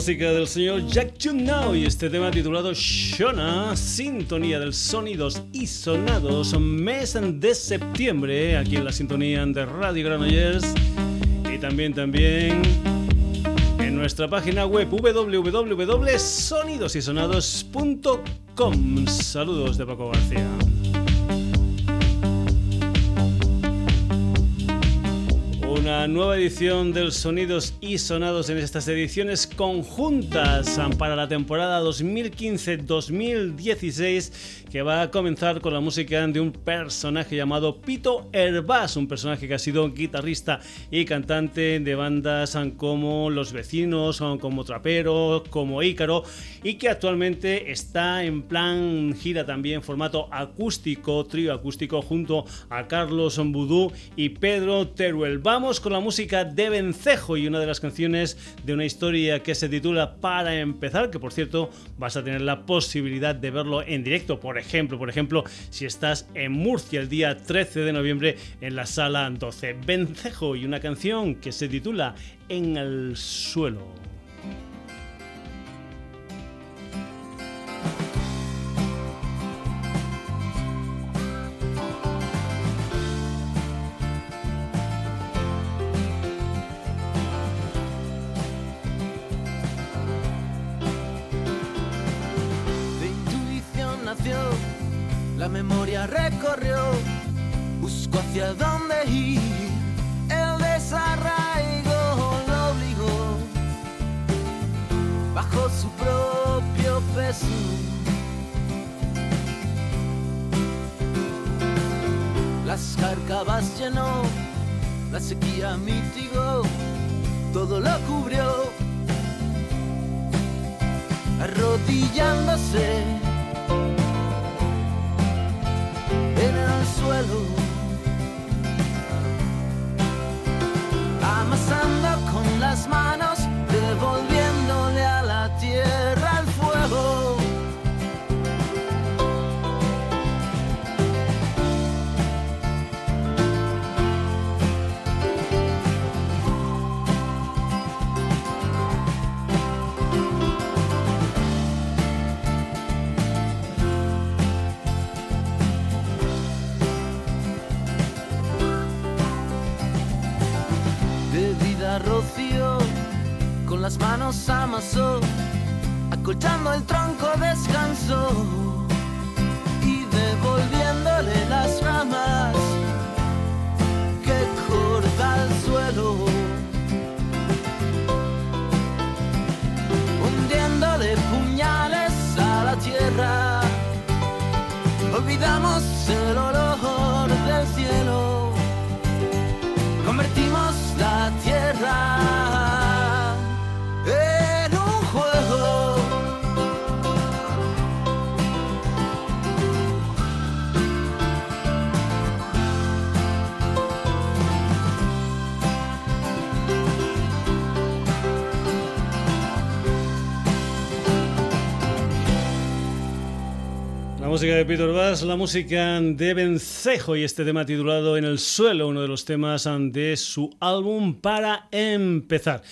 Música del señor Jack Now y este tema titulado Shona, sintonía del sonidos y sonados, mes de septiembre, aquí en la sintonía de Radio Granollers y también, también en nuestra página web www.sonidosysonados.com. Saludos de Paco García. Una nueva edición del Sonidos y Sonados en estas ediciones conjuntas para la temporada 2015-2016 que va a comenzar con la música de un personaje llamado Pito Herbás, un personaje que ha sido guitarrista y cantante de bandas como Los Vecinos, como Trapero, como Ícaro, y que actualmente está en plan gira también formato acústico, trío acústico, junto a Carlos Vudú y Pedro Teruel. Vamos con la música de Vencejo y una de las canciones de una historia que se titula Para empezar, que por cierto vas a tener la posibilidad de verlo en directo por ejemplo, por ejemplo, si estás en Murcia el día 13 de noviembre en la sala 12. Vencejo y una canción que se titula En el suelo. La memoria recorrió, buscó hacia dónde ir, el desarraigo lo obligó, bajo su propio peso. Las carcabas llenó, la sequía mitigó, todo lo cubrió, arrodillándose suelo, amasando con las manos, devolviéndole a la tierra manos amasó, acolchando el tronco descansó y devolviéndole las ramas que corta el suelo. Hundiéndole puñales a la tierra, olvidamos música de Peter Bass, la música de Vencejo y este tema titulado En el suelo, uno de los temas de su álbum para empezar.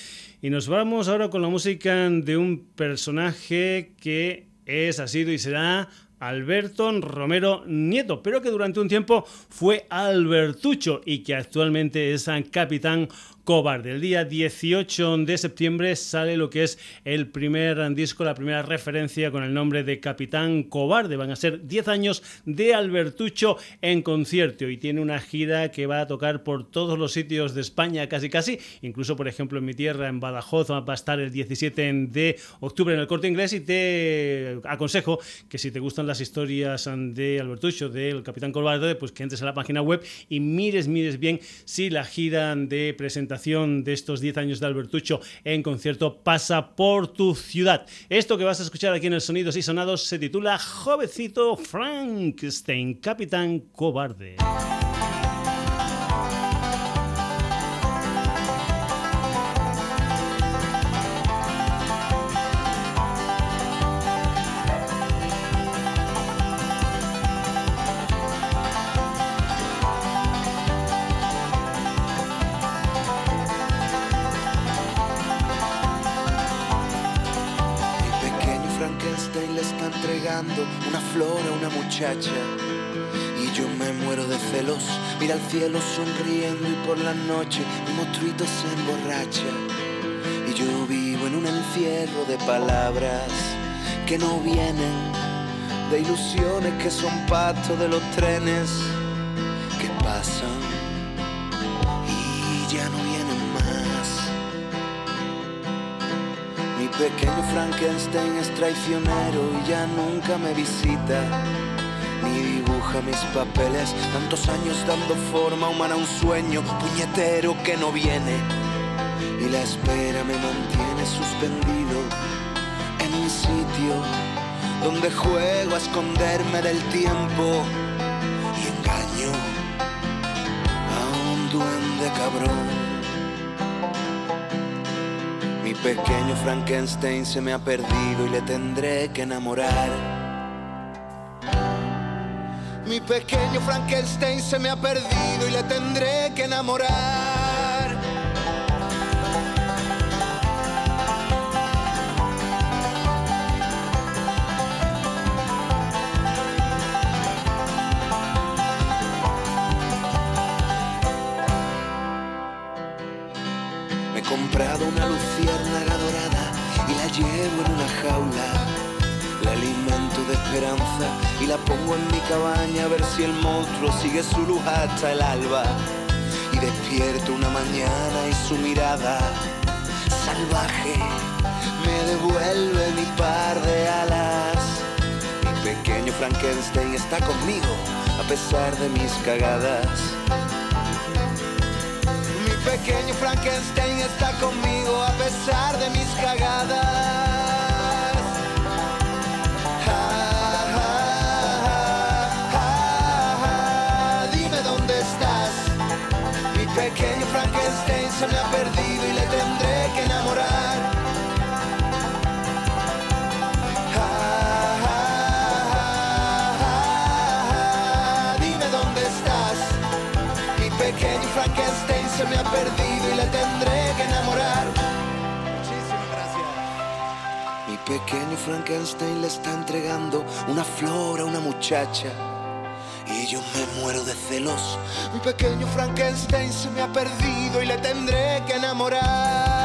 Y nos vamos ahora con la música de un personaje que es, ha sido y será Alberto Romero Nieto, pero que durante un tiempo fue Albertucho y que actualmente es capitán Cobarde. El día 18 de septiembre sale lo que es el primer disco, la primera referencia con el nombre de Capitán Cobarde. Van a ser 10 años de Albertucho en concierto y tiene una gira que va a tocar por todos los sitios de España casi casi, incluso por ejemplo en mi tierra, en Badajoz, va a estar el 17 de octubre en el corte inglés y te aconsejo que si te gustan las historias de Albertucho, del Capitán Cobarde, pues que entres a la página web y mires, mires bien si la gira de presentación de estos 10 años de Albertucho en concierto pasa por tu ciudad. Esto que vas a escuchar aquí en el Sonidos y Sonados se titula Jovencito Frankenstein, Capitán Cobarde. Cielo sonriendo y por la noche mi monstruito se emborracha. Y yo vivo en un encierro de palabras que no vienen, de ilusiones que son pasto de los trenes que pasan y ya no vienen más. Mi pequeño Frankenstein es traicionero y ya nunca me visita ni dibuja mis papeles. Tantos años dando forma humana a un sueño puñetero que no viene. Y la espera me mantiene suspendido en un sitio donde juego a esconderme del tiempo y engaño a un duende cabrón. Mi pequeño Frankenstein se me ha perdido y le tendré que enamorar. Mi pequeño Frankenstein se me ha perdido y le tendré que enamorar. Sigue su luz hasta el alba. Y despierto una mañana y su mirada salvaje me devuelve mi par de alas. Mi pequeño Frankenstein está conmigo a pesar de mis cagadas. Mi pequeño Frankenstein está conmigo a pesar de mis cagadas. Se me ha perdido y le tendré que enamorar. Dime dónde estás. Mi pequeño Frankenstein se me ha perdido y le tendré que enamorar. Muchísimas gracias. Mi pequeño Frankenstein le está entregando una flor a una muchacha. Yo me muero de celos. Mi pequeño Frankenstein se me ha perdido y le tendré que enamorar.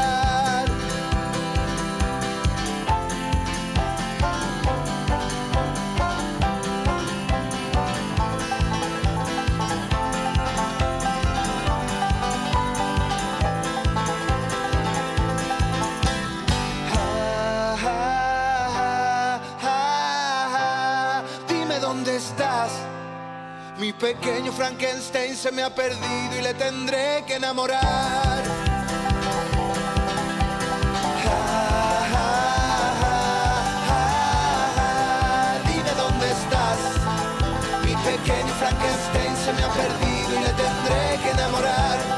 Mi pequeño Frankenstein se me ha perdido y le tendré que enamorar. Dime dónde estás. Mi pequeño Frankenstein se me ha perdido y le tendré que enamorar.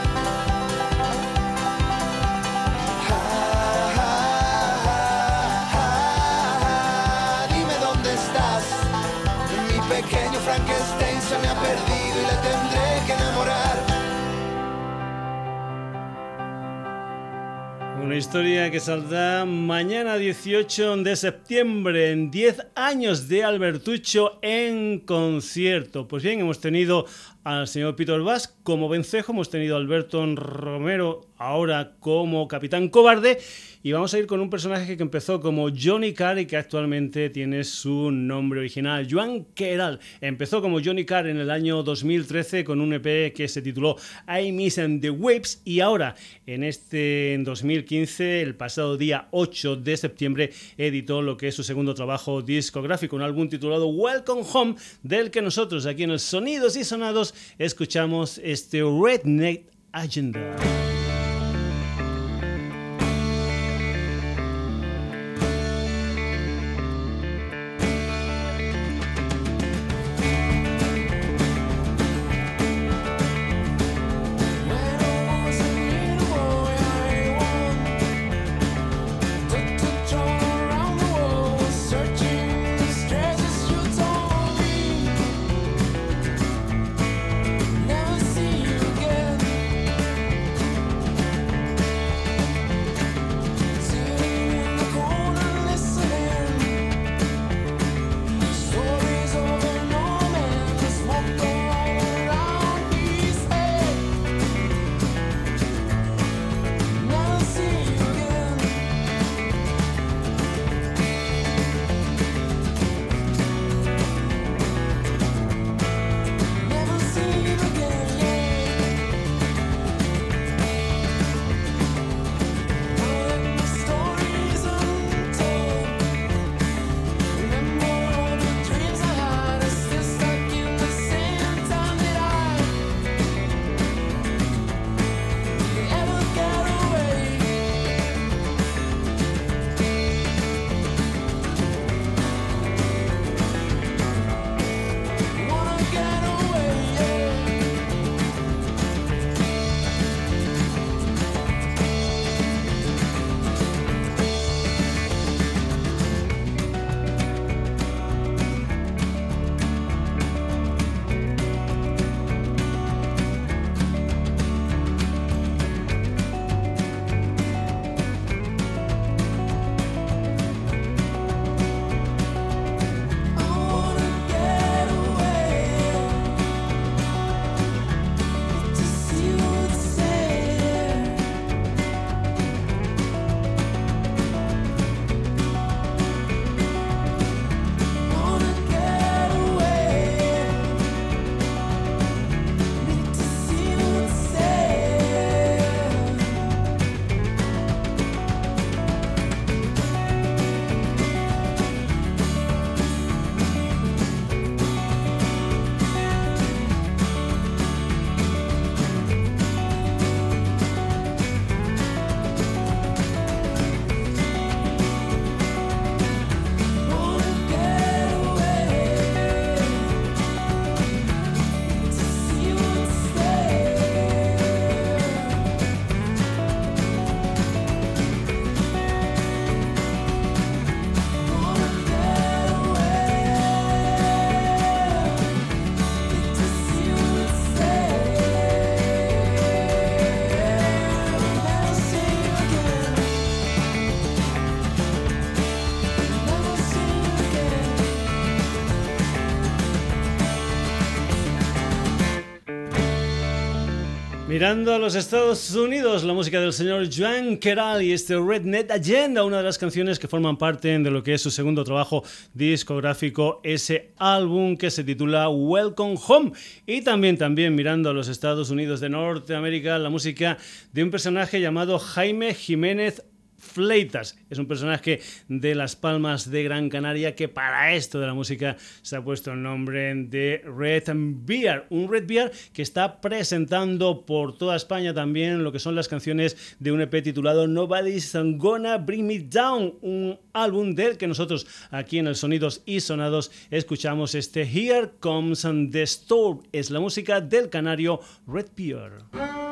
Historia que saldrá mañana 18 de septiembre, en 10 años de Albertucho en concierto. Pues bien, hemos tenido al señor Peter Bass como vencejo, hemos tenido a Alberto Romero ahora como capitán cobarde y vamos a ir con un personaje que empezó como Johnny Carr y que actualmente tiene su nombre original, Joan Queral. Empezó como Johnny Carr en el año 2013 con un EP que se tituló I Miss and the Waves y ahora en este en 2015, el pasado día 8 de septiembre, editó lo que es su segundo trabajo discográfico, un álbum titulado Welcome Home, del que nosotros aquí en el Sonidos y Sonados escuchamos este Redneck Agenda. Mirando a los Estados Unidos, la música del señor Joan Keral y este Rednet Agenda, una de las canciones que forman parte de lo que es su segundo trabajo discográfico, ese álbum que se titula Welcome Home. Y también, también mirando a los Estados Unidos de Norteamérica, la música de un personaje llamado Jaime Jiménez Fleitas. Es un personaje de Las Palmas de Gran Canaria que para esto de la música se ha puesto el nombre de Red Beer. Un Red Beer que está presentando por toda España también lo que son las canciones de un EP titulado Nobody's Gonna Bring Me Down. Un álbum del que nosotros aquí en el Sonidos y Sonados escuchamos este Here Comes the Storm. Es la música del canario Red Beer.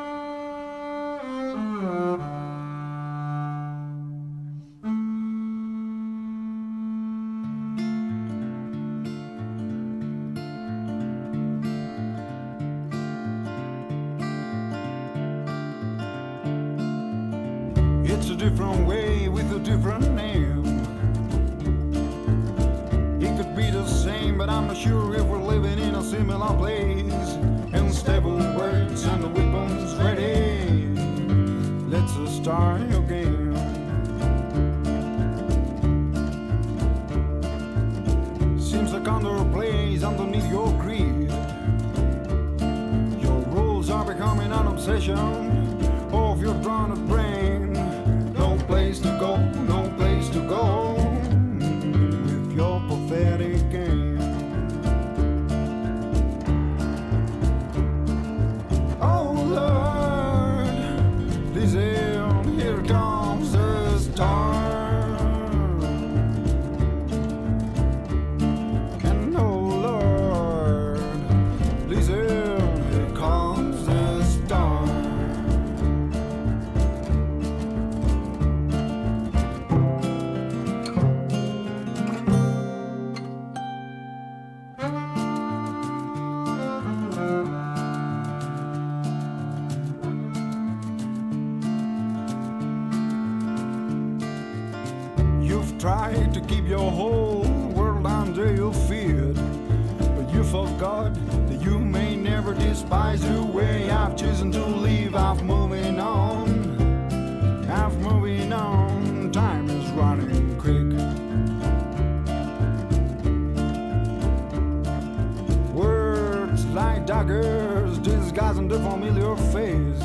like daggers disguising the familiar face.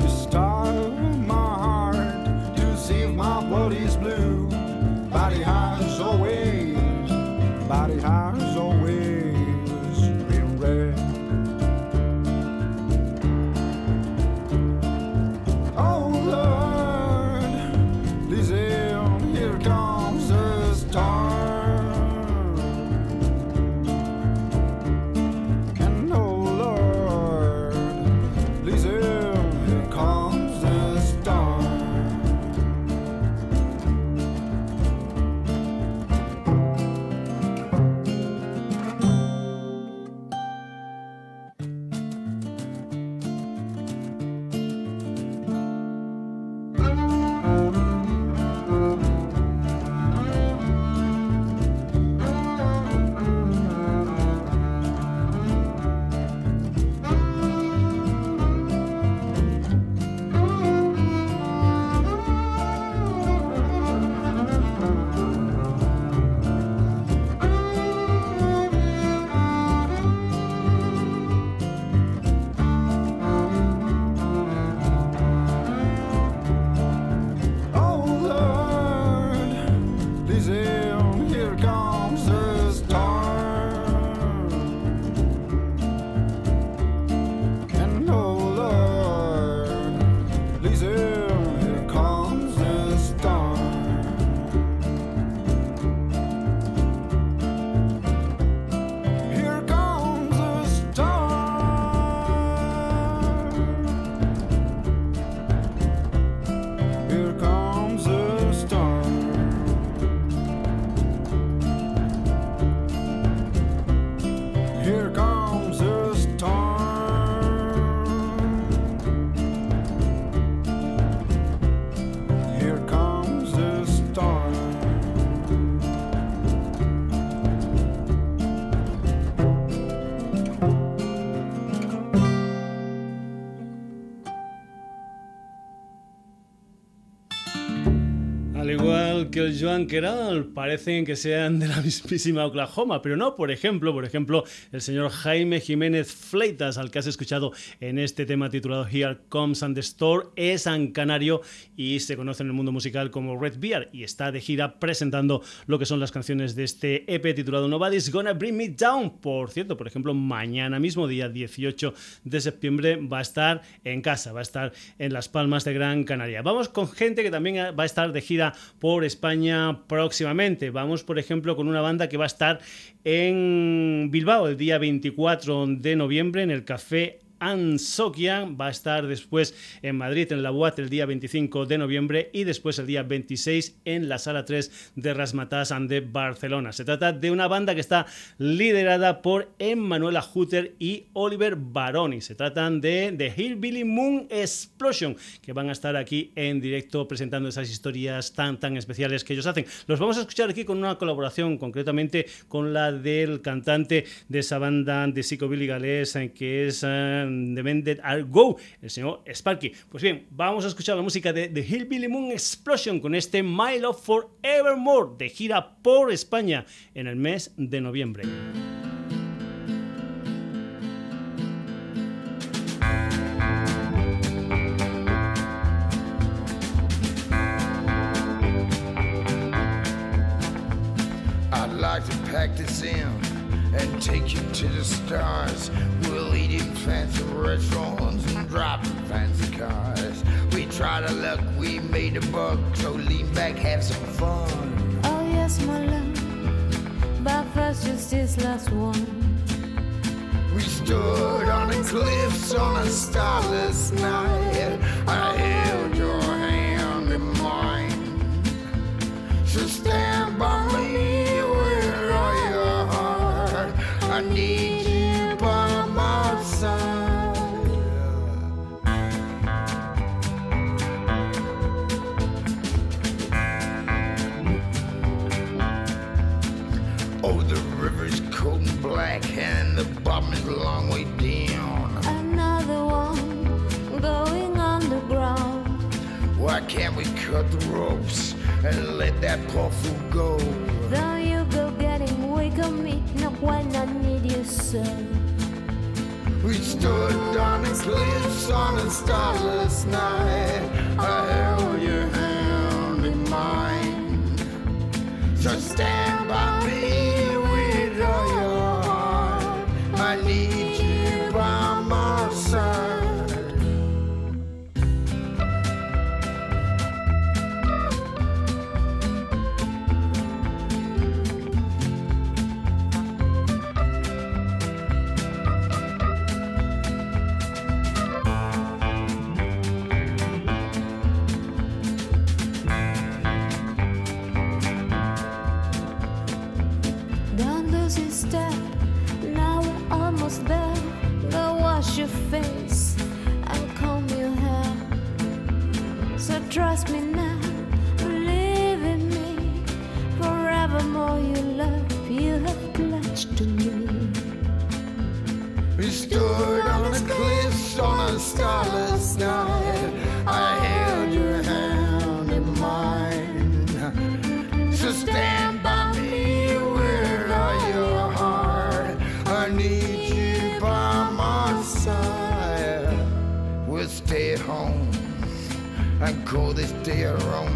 You stab my heart to see if my blood is blue. Here comes Joan Queral, parecen que sean de la mismísima Oklahoma, pero no, por ejemplo, por ejemplo, el señor Jaime Jiménez Fleitas, al que has escuchado en este tema titulado Here Comes and the Store, es an canario y se conoce en el mundo musical como Red Beard y está de gira presentando lo que son las canciones de este EP titulado Nobody's Gonna Bring Me Down. Por cierto, por ejemplo, mañana mismo, día 18 de septiembre, va a estar en casa, va a estar en Las Palmas de Gran Canaria. Vamos con gente que también va a estar de gira por España próximamente. Vamos, por ejemplo, con una banda que va a estar en Bilbao el día 24 de noviembre en el Café Ansokia. Va a estar después en Madrid, en la UAT, el día 25 de noviembre y después el día 26 en la Sala 3 de Rasmatas de Barcelona. Se trata de una banda que está liderada por Emmanuela Hutter y Oliver Baroni. Se tratan de The Hillbilly Moon Explosion, que van a estar aquí en directo presentando esas historias tan, tan especiales que ellos hacen. Los vamos a escuchar aquí con una colaboración, concretamente con la del cantante de esa banda de psicobilly galés, que es... Eh, de Vended Are Go, el señor Sparky. Pues bien, vamos a escuchar la música de The Hillbilly Moon Explosion con este My Love Forevermore de gira por España en el mes de noviembre. And take you to the stars. We'll eat in fancy restaurants and drive in fancy cars. We tried our luck, we made a buck, so lean back, have some fun. Oh yes, my love, but first just this last one. We stood on the cliffs on a starless night. I held your hand in mine. So stand by me. A long way down. Another one going underground. Why can't we cut the ropes and let that poor fool go? Though you go getting weak on me, not when I need you so. We stood on the cliffs on a starless night. I held your hand in mine. So stand by me this day.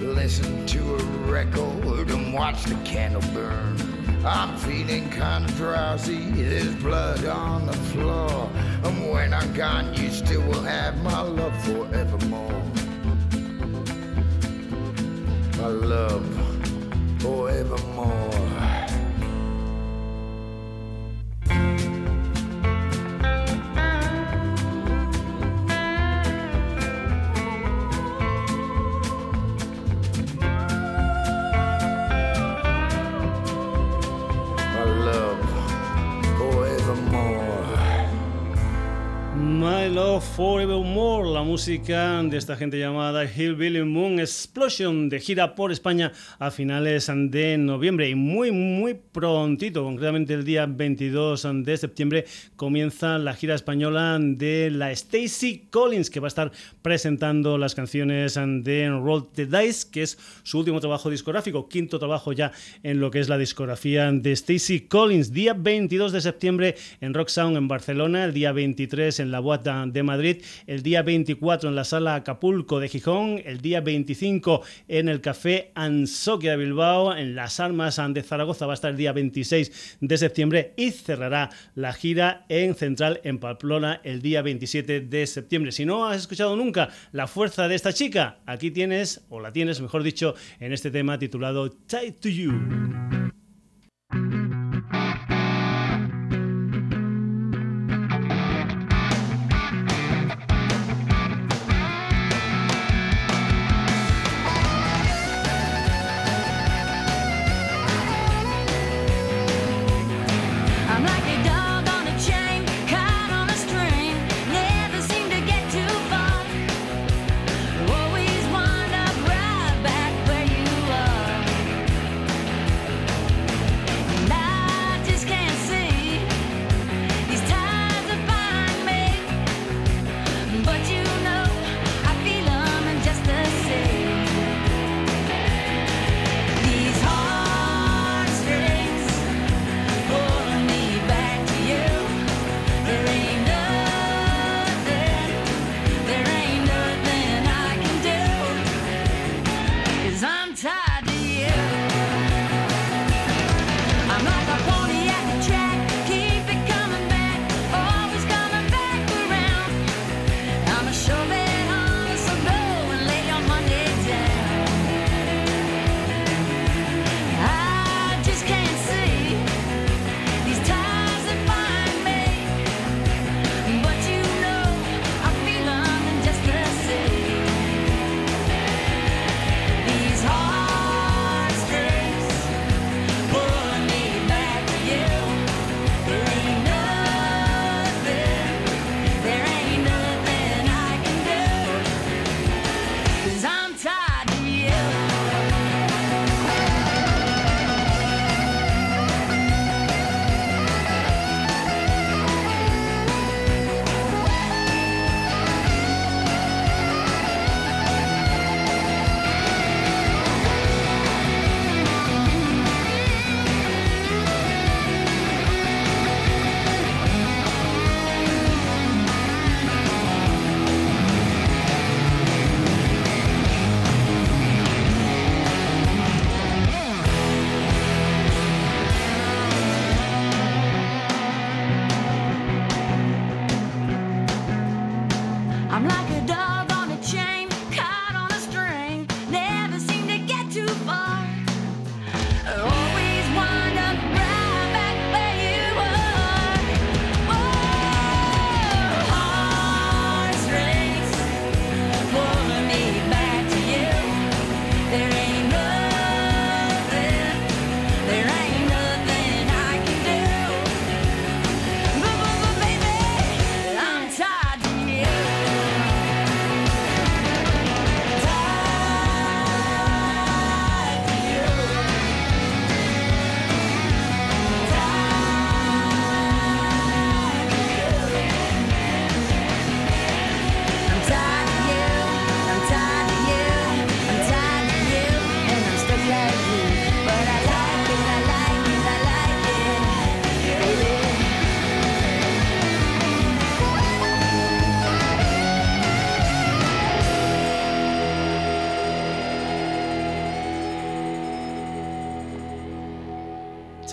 Listen to a record and watch the candle burn. I'm feeling kinda drowsy, there's blood on the floor. And when I'm gone, you still will have my love forevermore. My love forevermore. Música de esta gente llamada Hillbilly Moon Explosion, de gira por España a finales de noviembre. Y muy, muy prontito, concretamente el día 22 de septiembre, comienza la gira española de la Stacy Collins, que va a estar presentando las canciones de Roll the Dice, que es su último trabajo discográfico, quinto trabajo ya en lo que es la discografía de Stacy Collins. Día 22 de septiembre en Rock Sound en Barcelona, el día 23 en la Boata de Madrid, el día 24 en la Sala Acapulco de Gijón, el día 25 en el Café Ansoquia de Bilbao, en Las Armas de Zaragoza va a estar el día 26 de septiembre y cerrará la gira en Central en Pamplona el día 27 de septiembre. Si no has escuchado nunca la fuerza de esta chica, aquí tienes, o la tienes, mejor dicho, en este tema titulado Tied to You.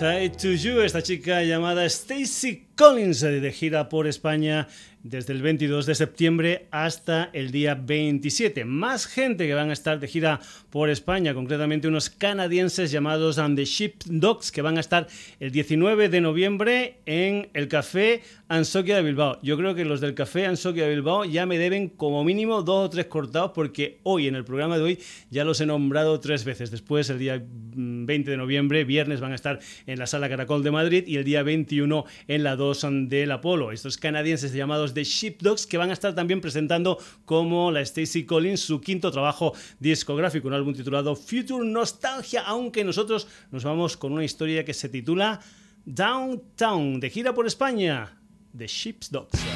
Tied to You, esta chica llamada Stacy Collins de gira por España desde el 22 de septiembre hasta el día 27. Más gente que van a estar de gira por España, concretamente unos canadienses llamados And the Ship Dogs, que van a estar el 19 de noviembre en el Café Ansoquia de Bilbao. Yo creo que los del Café Ansoquia de Bilbao ya me deben como mínimo dos o tres cortados, porque hoy, en el programa de hoy, ya los he nombrado tres veces. Después, el día 20 de noviembre, viernes, van a estar en la Sala Caracol de Madrid y el día 21 en la 2 los del Apolo, estos canadienses llamados The Sheepdogs, que van a estar también presentando como la Stacy Collins su quinto trabajo discográfico, un álbum titulado Future Nostalgia, aunque nosotros nos vamos con una historia que se titula Downtown, de gira por España, The Sheepdogs.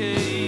hey.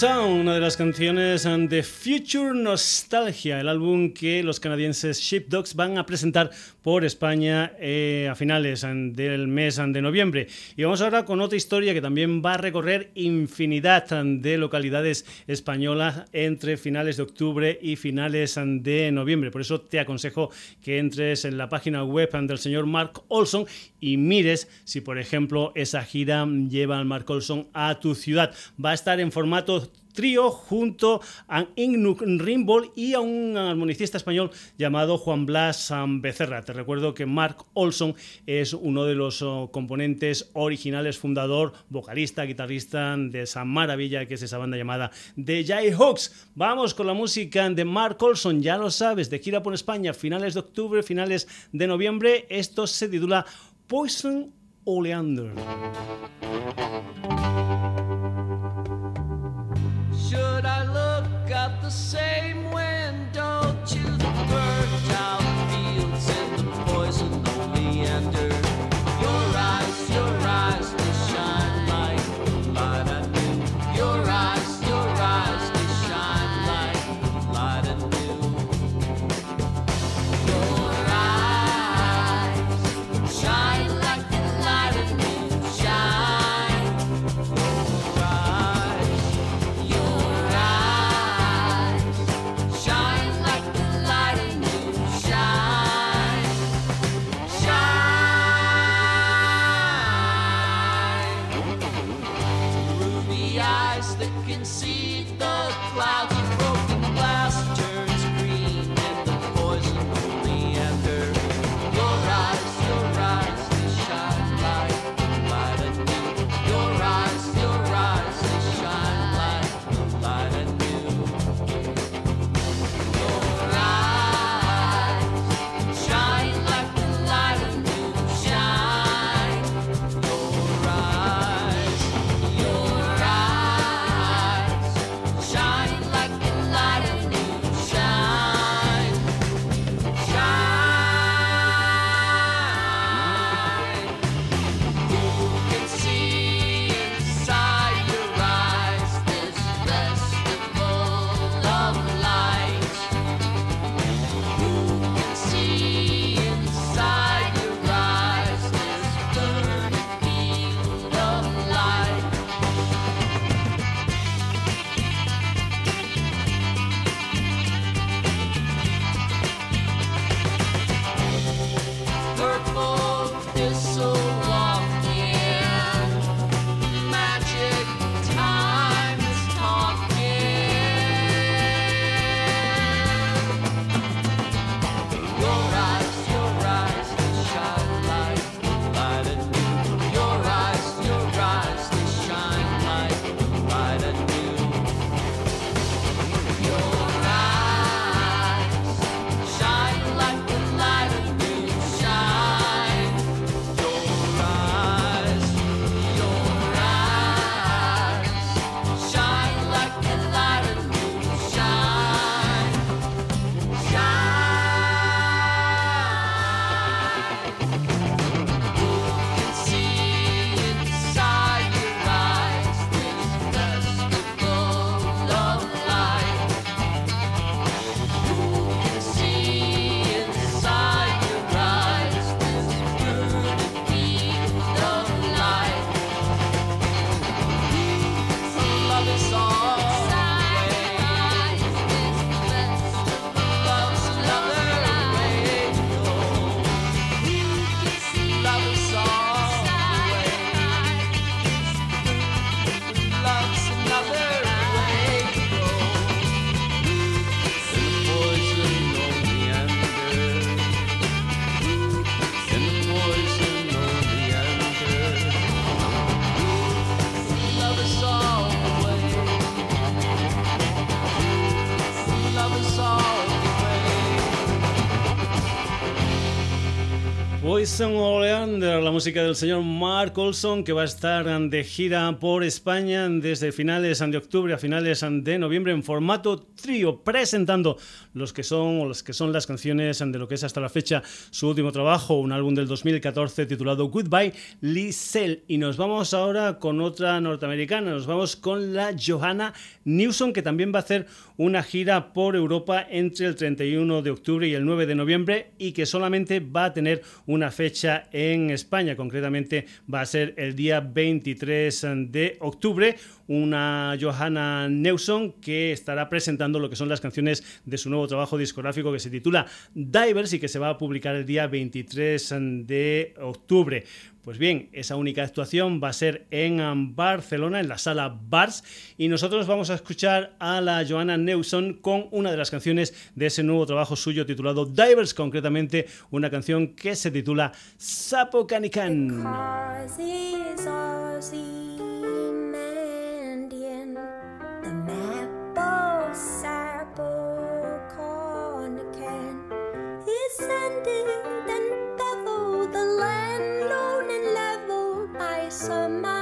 Downtown, una de las canciones de Future Nostalgia, el álbum que los canadienses Sheepdogs van a presentar por España eh, a finales del mes de noviembre. Y vamos ahora con otra historia que también va a recorrer infinidad de localidades españolas entre finales de octubre y finales de noviembre. Por eso te aconsejo que entres en la página web del señor Mark Olson y mires si, por ejemplo, esa gira lleva al Mark Olson a tu ciudad. Va a estar en formato trío junto a Ignuk Rimbol y a un armonicista español llamado Juan Blas Becerra. Te recuerdo que Mark Olson es uno de los oh, componentes originales, fundador, vocalista, guitarrista de esa maravilla que es esa banda llamada The Jayhawks. Vamos con la música de Mark Olson, ya lo sabes, de gira por España, finales de octubre, finales de noviembre. Esto se titula Poison Oleander. Should I look out the same window to the burnt out fields and the são Música del señor Mark Olson, que va a estar de gira por España desde finales de octubre a finales de noviembre en formato trío, presentando los que son o las que son las canciones de lo que es hasta la fecha su último trabajo, un álbum del 2014 titulado Goodbye Lisel. Y nos vamos ahora con otra norteamericana, nos vamos con la Johanna Newson, que también va a hacer una gira por Europa entre el 31 de octubre y el 9 de noviembre y que solamente va a tener una fecha en España, concretamente va a ser el día 23 de octubre, una Johanna Newson que estará presentando lo que son las canciones de su nuevo trabajo discográfico que se titula Divers y que se va a publicar el día 23 de octubre. Pues bien, esa única actuación va a ser en Barcelona, en la sala Bars, y nosotros vamos a escuchar a la Johanna Newson con una de las canciones de ese nuevo trabajo suyo titulado Divers, concretamente una canción que se titula Sapo Canican. summer.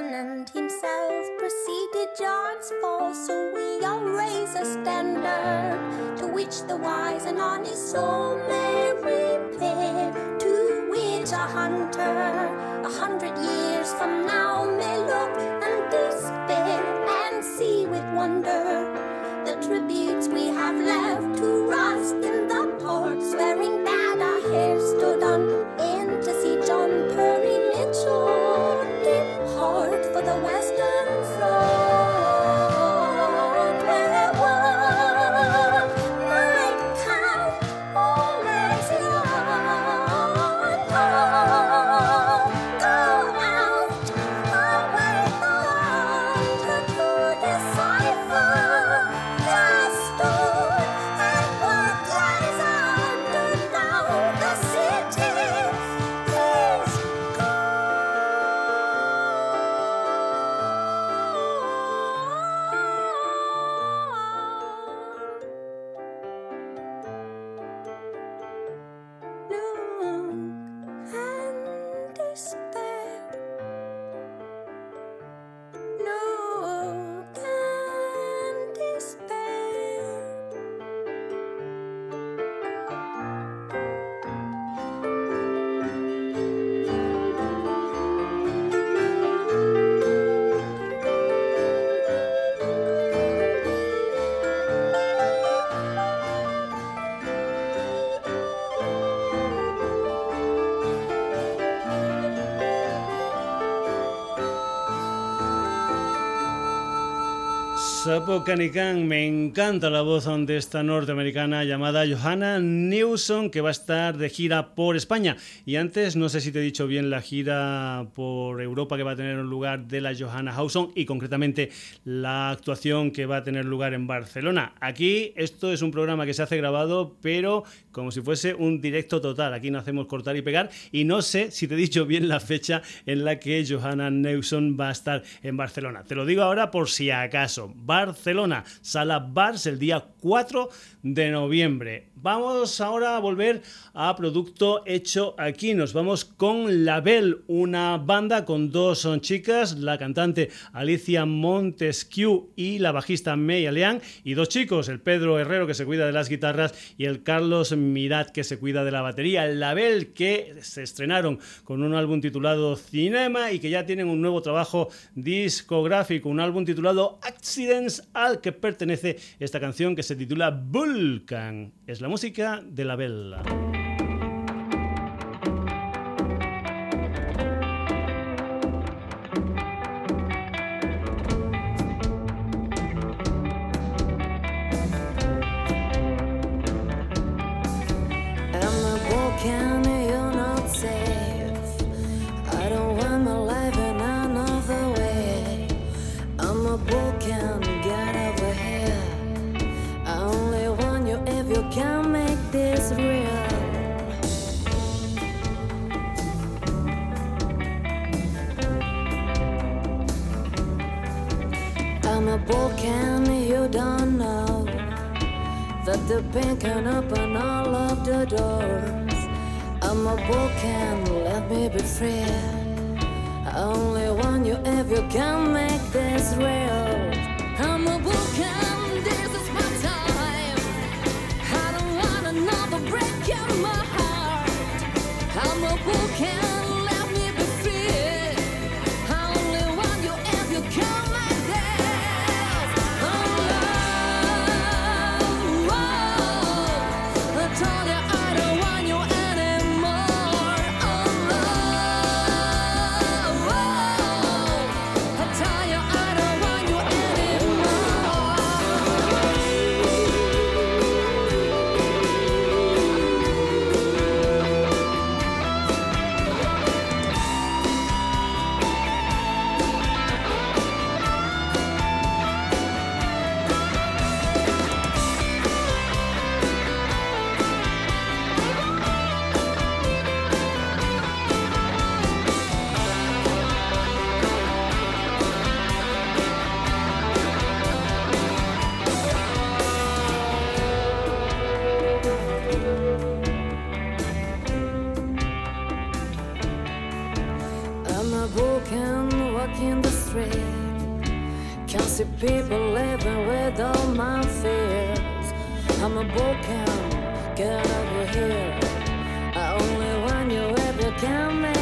Tamanand himself preceded John's fall. So we all raise a standard to which the wise and honest soul may repair. To which a hunter a hundred years from now Me encanta la voz de esta norteamericana llamada Johanna Newson, que va a estar de gira por España. Y antes, no sé si te he dicho bien la gira por Europa que va a tener lugar de la Johanna Hauson y concretamente la actuación que va a tener lugar en Barcelona. Aquí esto es un programa que se hace grabado, pero como si fuese un directo total. Aquí no hacemos cortar y pegar y no sé si te he dicho bien la fecha en la que Johanna Newson va a estar en Barcelona. Te lo digo ahora por si acaso. Barcelona, Sala Bars, el día 4 de noviembre. Vamos ahora a volver a producto hecho aquí. Nos vamos con Label, una banda con dos son chicas, la cantante Alicia Montesquieu y la bajista May Aleán, y dos chicos, el Pedro Herrero que se cuida de las guitarras y el Carlos Mirat que se cuida de la batería. Label que se estrenaron con un álbum titulado Cinema y que ya tienen un nuevo trabajo discográfico, un álbum titulado Accidents al que pertenece esta canción que se titula Vulcan. Es la música de la Bella. Can see people living with all my fears. I'm a broken, get over here. I only want you if you can make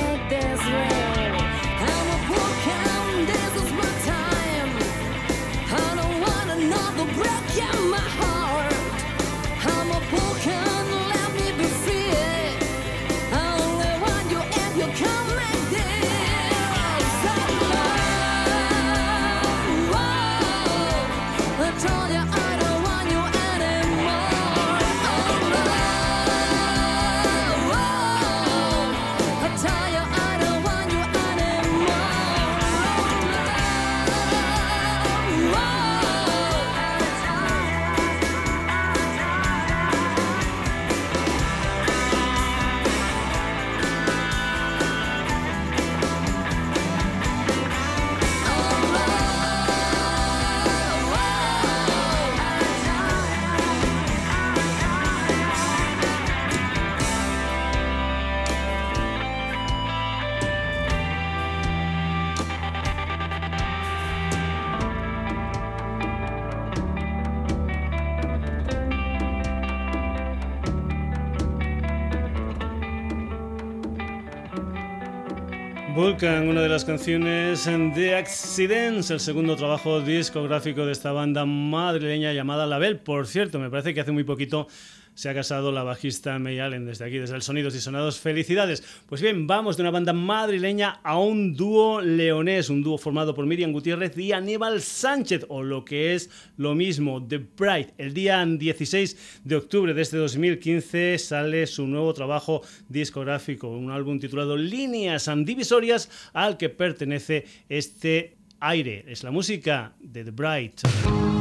Una de las canciones de Accidents, el segundo trabajo discográfico de esta banda madrileña llamada Label. Por cierto, me parece que hace muy poquito se ha casado la bajista May Allen desde aquí, desde el Sonidos y Sonados. ¡Felicidades! Pues bien, vamos de una banda madrileña a un dúo leonés, un dúo formado por Miriam Gutiérrez y Aníbal Sánchez, o lo que es lo mismo, The Bright. El día 16 de octubre de este 2015 sale su nuevo trabajo discográfico, un álbum titulado Líneas Divisorias, al que pertenece este aire. Es la música de The Bright.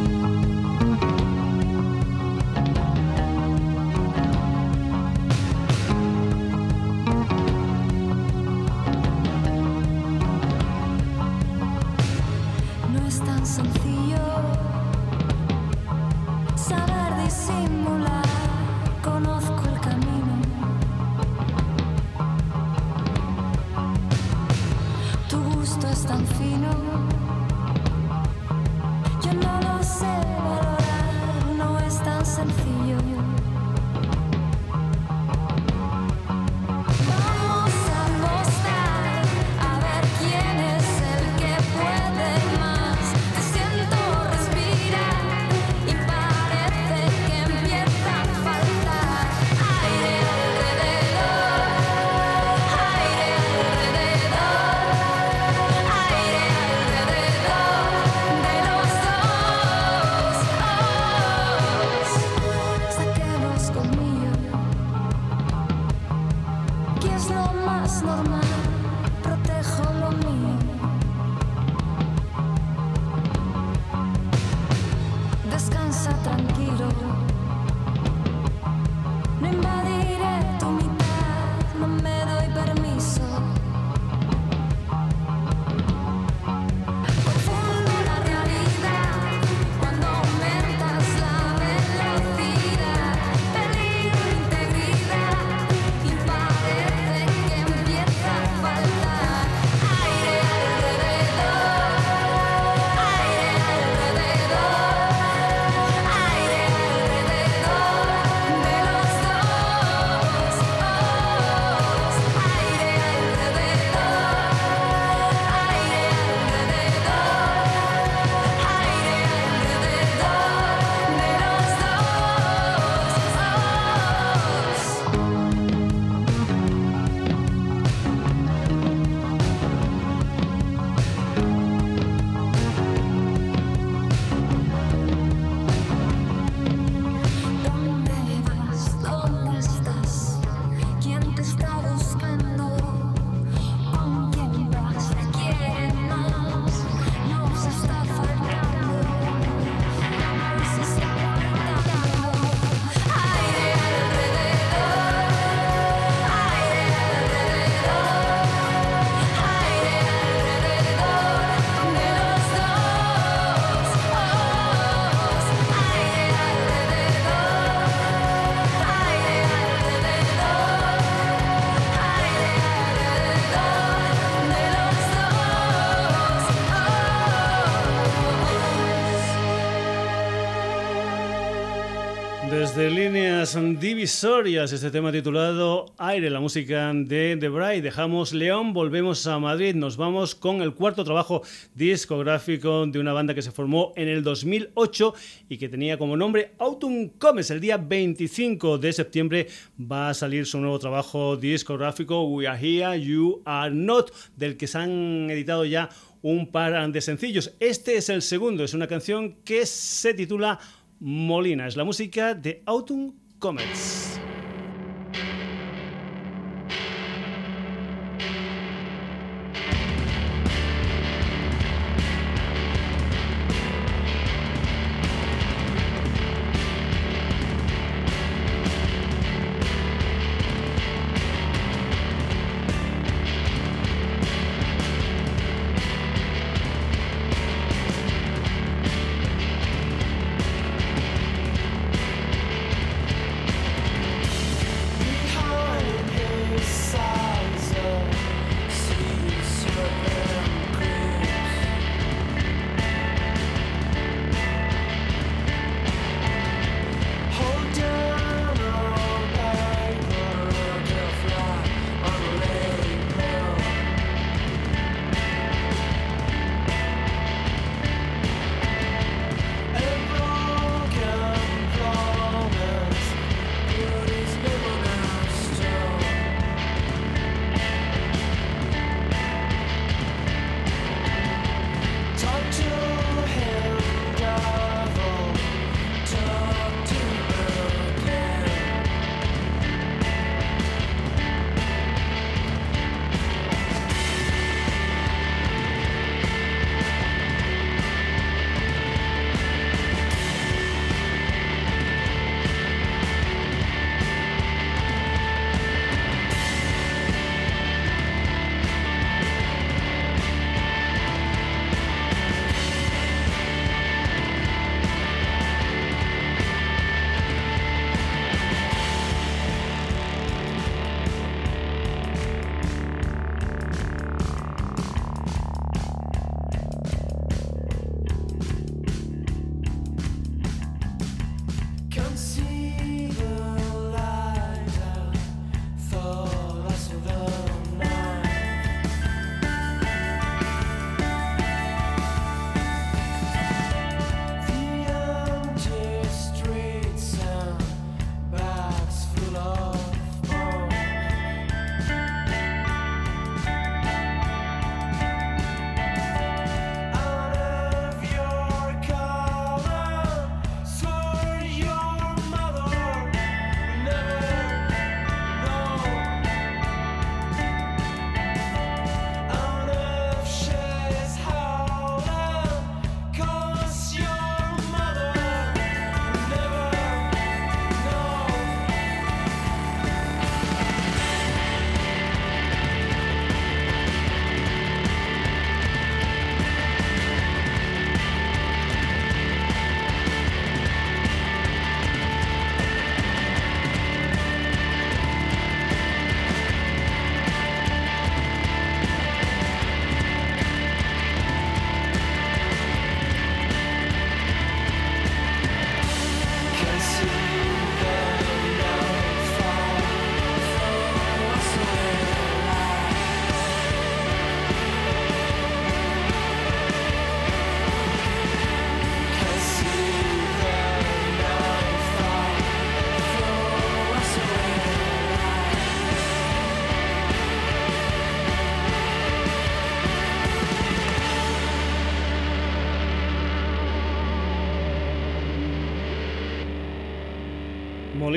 Líneas divisorias, este tema titulado Aire, la música de The Bride. Dejamos León, volvemos a Madrid, nos vamos con el cuarto trabajo discográfico de una banda que se formó en el 2008 y que tenía como nombre Autumn Comes. El día 25 de septiembre va a salir su nuevo trabajo discográfico We Are Here, You Are Not, del que se han editado ya un par de sencillos. Este es el segundo, es una canción que se titula Molina. Es la música de Autumn Comets.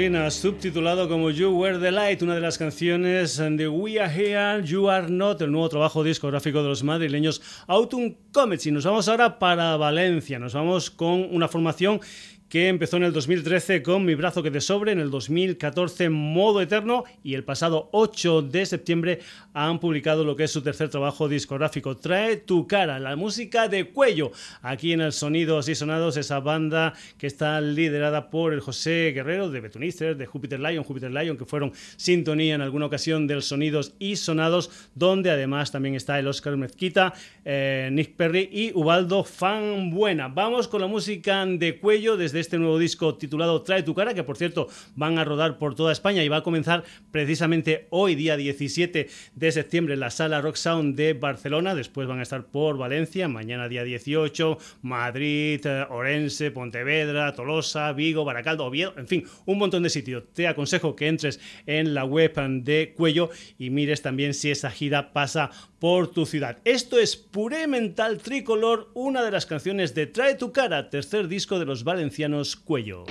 Subtitulado como You Were the Light, una de las canciones de We Are Here, You Are Not, el nuevo trabajo discográfico de los madrileños Autumn Comets. Y nos vamos ahora para Valencia, nos vamos con una formación que empezó en el 2013 con Mi brazo que te sobre, en el 2014 Modo Eterno y el pasado 8 de septiembre han publicado lo que es su tercer trabajo discográfico, Trae tu cara, la música de cuello, aquí en el Sonidos y Sonados, esa banda que está liderada por el José Guerrero de Betunister, de Jupiter Lion, Jupiter Lion, que fueron sintonía en alguna ocasión del Sonidos y Sonados, donde además también está el Oscar Mezquita, eh, Nick Perry y Ubaldo Fan Buena. Vamos con la música de cuello desde este nuevo disco titulado Trae tu cara, que por cierto van a rodar por toda España y va a comenzar precisamente hoy, día 17 de septiembre, en la sala Rock Sound de Barcelona. Después van a estar por Valencia, mañana día 18, Madrid, eh, Orense, Pontevedra, Tolosa, Vigo, Baracaldo, Oviedo, en fin, un montón de sitios. Te aconsejo que entres en la web de Cuello y mires también si esa gira pasa por tu ciudad. Esto es Puré Mental Tricolor, una de las canciones de Trae tu cara, tercer disco de los valencianos Cuello.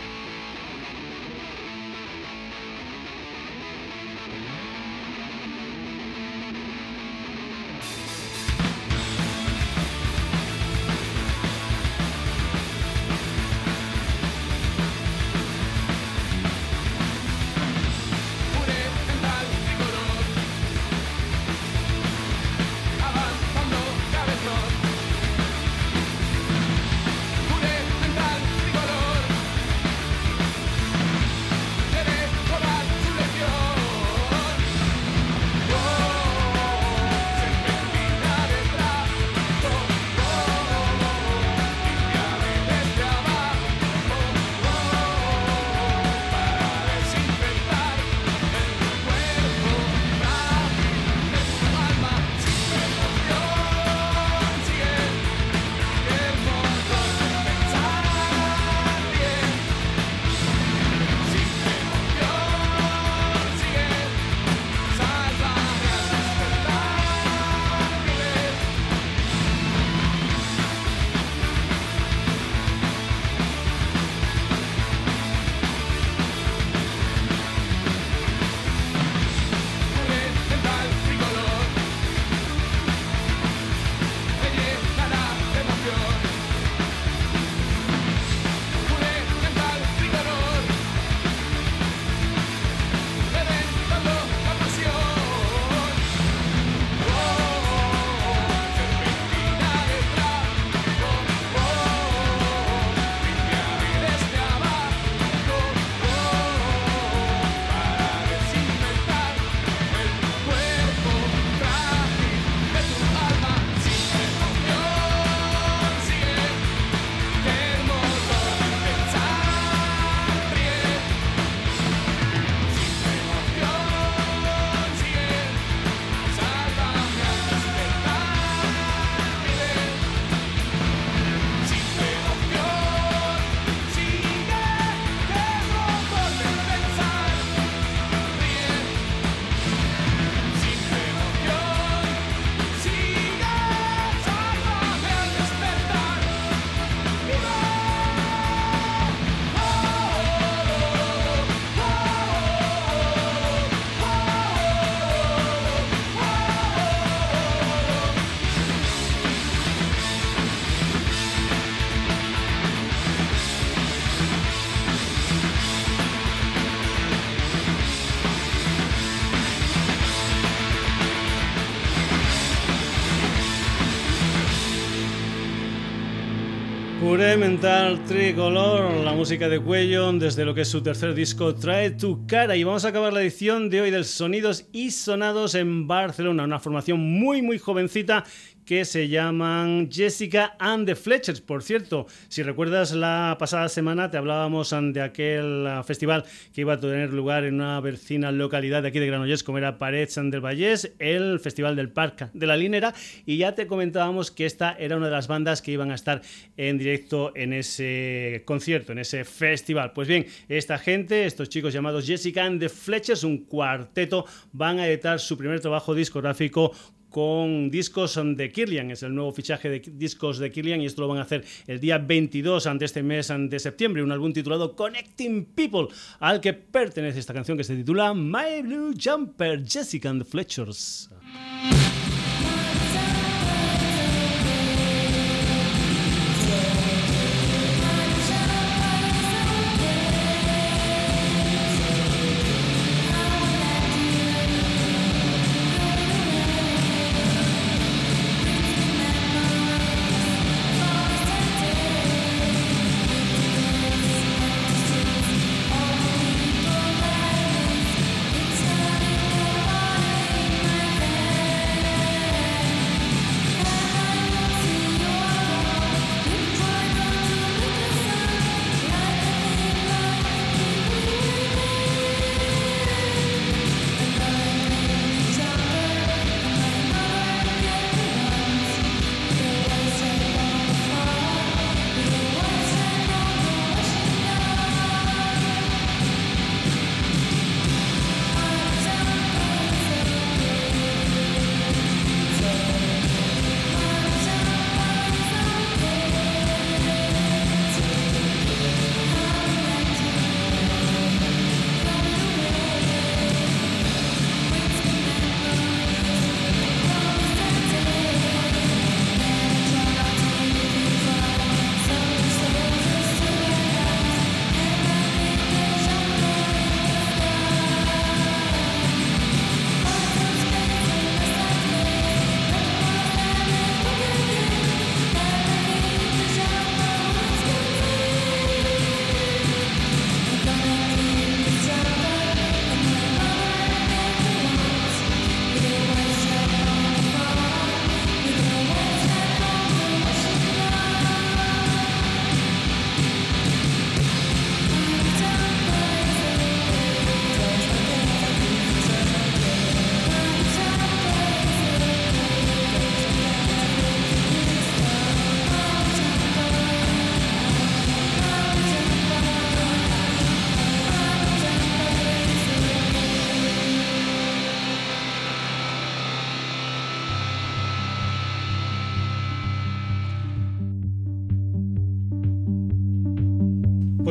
Puré Mental Tricolor, la música de Cuello desde lo que es su tercer disco Trae tu cara. Y vamos a acabar la edición de hoy del Sonidos y Sonados en Barcelona, una formación muy muy jovencita que se llaman Jessica and the Fletchers. Por cierto, si recuerdas la pasada semana te hablábamos de aquel ah, festival que iba a tener lugar en una vecina localidad de aquí de Granollers, como era Parets del Vallés, el Festival del Parque de la Linera, y ya te comentábamos que esta era una de las bandas que iban a estar en directo en ese concierto, en ese festival. Pues bien, esta gente, estos chicos llamados Jessica and the Fletchers, un cuarteto, van a editar su primer trabajo discográfico con discos de Kirlian, es el nuevo fichaje de discos de Kirlian y esto lo van a hacer el día 22 ante este mes de septiembre, un álbum titulado Connecting People, al que pertenece esta canción que se titula My Blue Jumper, Jessica and the Fletchers.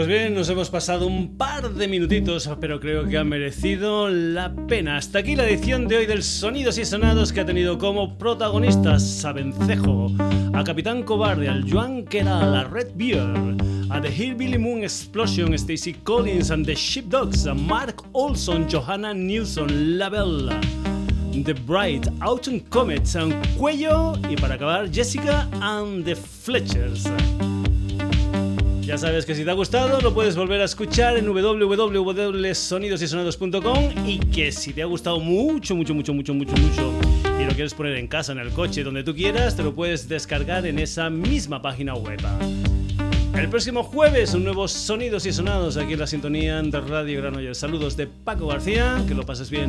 Bien, nos hemos pasado un par de minutitos, pero creo que ha merecido la pena. Hasta aquí la edición de hoy del Sonidos y Sonados que ha tenido como protagonistas a a Capitán Cobarde, al Joan Keral, a Red Beard, a The Hillbilly Moon Explosion, Stacy Collins and the Sheepdogs, a Mark Olson, Johanna Nilsson, La Bella. The Bright, Autumn Comets, and Cuello y para acabar Jessica and the Fletchers. Ya sabes que si te ha gustado lo puedes volver a escuchar en www.sonidosysonados.com y que si te ha gustado mucho, mucho, mucho, mucho, mucho, mucho y lo quieres poner en casa, en el coche, donde tú quieras, te lo puedes descargar en esa misma página web. El próximo jueves, un nuevo Sonidos y Sonados aquí en la sintonía de Radio Granollers. Saludos de Paco García, que lo pases bien.